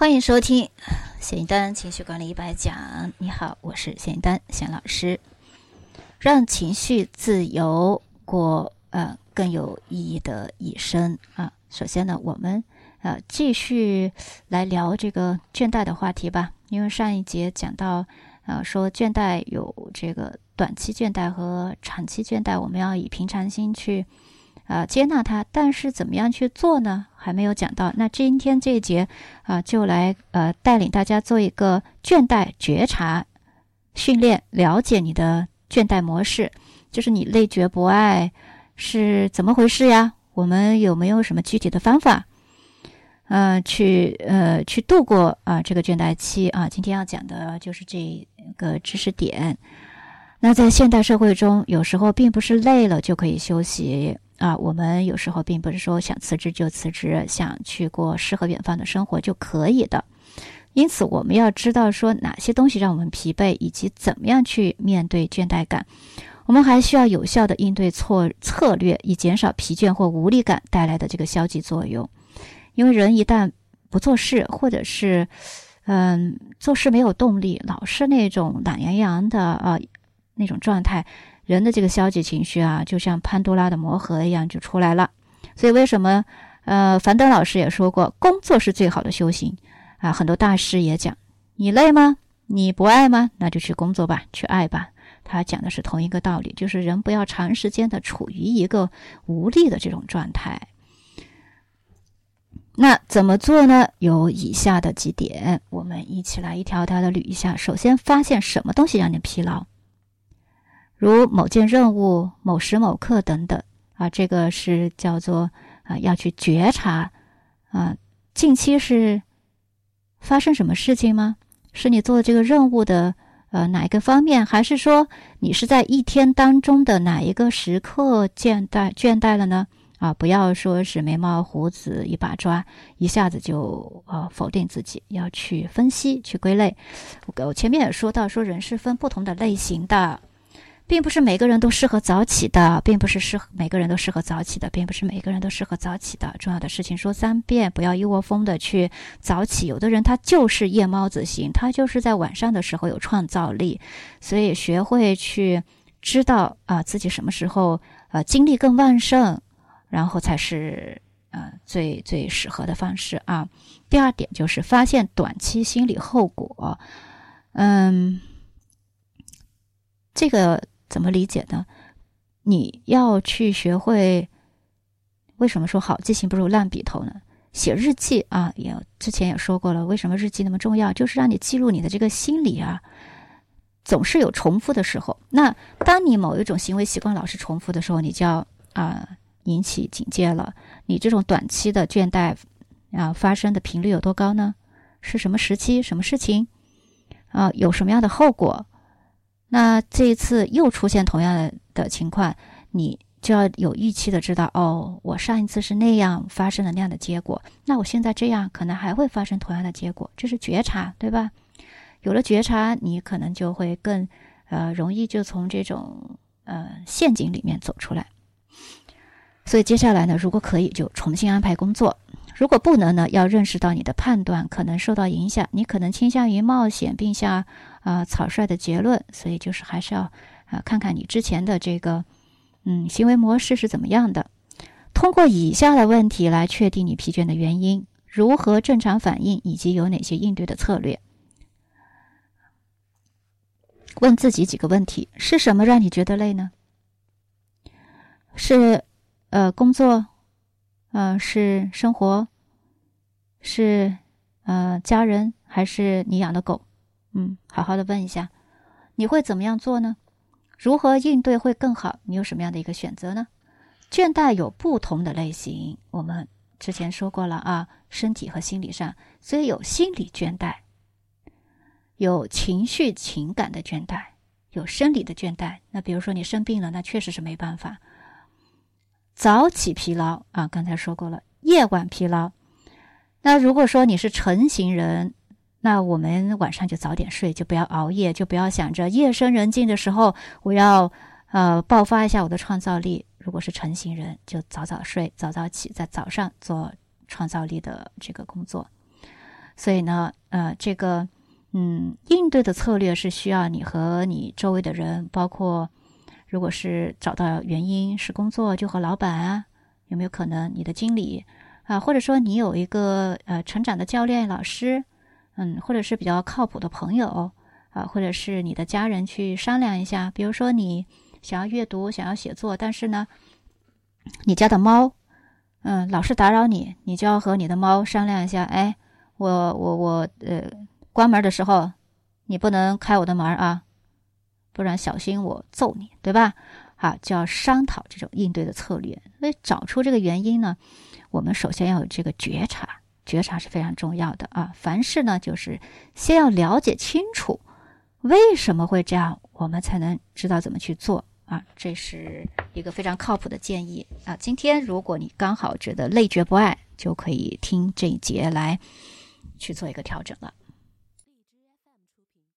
欢迎收听谢一丹情绪管理一百讲。你好，我是谢一丹谢老师。让情绪自由过呃更有意义的一生啊。首先呢，我们呃继续来聊这个倦怠的话题吧。因为上一节讲到呃说倦怠有这个短期倦怠和长期倦怠，我们要以平常心去。啊，接纳它，但是怎么样去做呢？还没有讲到。那今天这一节啊，就来呃带领大家做一个倦怠觉察训练，了解你的倦怠模式，就是你累觉不爱是怎么回事呀？我们有没有什么具体的方法，呃，去呃去度过啊这个倦怠期啊？今天要讲的就是这个知识点。那在现代社会中，有时候并不是累了就可以休息。啊，我们有时候并不是说想辞职就辞职，想去过诗和远方的生活就可以的。因此，我们要知道说哪些东西让我们疲惫，以及怎么样去面对倦怠感。我们还需要有效的应对错策略，以减少疲倦或无力感带来的这个消极作用。因为人一旦不做事，或者是嗯做事没有动力，老是那种懒洋洋的啊那种状态。人的这个消极情绪啊，就像潘多拉的魔盒一样就出来了。所以为什么呃，樊登老师也说过，工作是最好的修行啊。很多大师也讲，你累吗？你不爱吗？那就去工作吧，去爱吧。他讲的是同一个道理，就是人不要长时间的处于一个无力的这种状态。那怎么做呢？有以下的几点，我们一起来一条条的捋一下。首先，发现什么东西让你疲劳。如某件任务、某时某刻等等啊，这个是叫做啊，要去觉察啊。近期是发生什么事情吗？是你做这个任务的呃哪一个方面，还是说你是在一天当中的哪一个时刻倦怠倦怠了呢？啊，不要说是眉毛胡子一把抓，一下子就呃否定自己，要去分析、去归类。我我前面也说到，说人是分不同的类型的。并不是每个人都适合早起的，并不是适合每个人都适合早起的，并不是每个人都适合早起的。重要的事情说三遍，不要一窝蜂的去早起。有的人他就是夜猫子型，他就是在晚上的时候有创造力，所以学会去知道啊自己什么时候呃精力更旺盛，然后才是呃最最适合的方式啊。第二点就是发现短期心理后果，嗯，这个。怎么理解呢？你要去学会，为什么说好记性不如烂笔头呢？写日记啊，也之前也说过了，为什么日记那么重要？就是让你记录你的这个心理啊，总是有重复的时候。那当你某一种行为习惯老是重复的时候，你就要啊引起警戒了。你这种短期的倦怠啊发生的频率有多高呢？是什么时期？什么事情？啊，有什么样的后果？那这一次又出现同样的的情况，你就要有预期的知道，哦，我上一次是那样发生了那样的结果，那我现在这样可能还会发生同样的结果，这是觉察，对吧？有了觉察，你可能就会更呃容易就从这种呃陷阱里面走出来。所以接下来呢，如果可以，就重新安排工作；如果不能呢，要认识到你的判断可能受到影响，你可能倾向于冒险，并下。啊，草率的结论，所以就是还是要啊，看看你之前的这个嗯行为模式是怎么样的。通过以下的问题来确定你疲倦的原因，如何正常反应，以及有哪些应对的策略。问自己几个问题：是什么让你觉得累呢？是呃工作，呃是生活，是呃家人，还是你养的狗？嗯，好好的问一下，你会怎么样做呢？如何应对会更好？你有什么样的一个选择呢？倦怠有不同的类型，我们之前说过了啊，身体和心理上，所以有心理倦怠，有情绪情感的倦怠，有生理的倦怠。那比如说你生病了，那确实是没办法。早起疲劳啊，刚才说过了，夜晚疲劳。那如果说你是成型人。那我们晚上就早点睡，就不要熬夜，就不要想着夜深人静的时候我要呃爆发一下我的创造力。如果是成型人，就早早睡，早早起，在早上做创造力的这个工作。所以呢，呃，这个嗯，应对的策略是需要你和你周围的人，包括如果是找到原因是工作，就和老板啊，有没有可能你的经理啊，或者说你有一个呃成长的教练老师，嗯，或者是比较靠谱的朋友啊，或者是你的家人去商量一下。比如说你想要阅读，想要写作，但是呢，你家的猫，嗯，老是打扰你，你就要和你的猫商量一下，哎。我我我呃，关门的时候你不能开我的门啊，不然小心我揍你，对吧？啊，就要商讨这种应对的策略。所以找出这个原因呢，我们首先要有这个觉察，觉察是非常重要的啊。凡事呢，就是先要了解清楚为什么会这样，我们才能知道怎么去做啊。这是一个非常靠谱的建议啊。今天如果你刚好觉得累觉不爱，就可以听这一节来。去做一个调整了。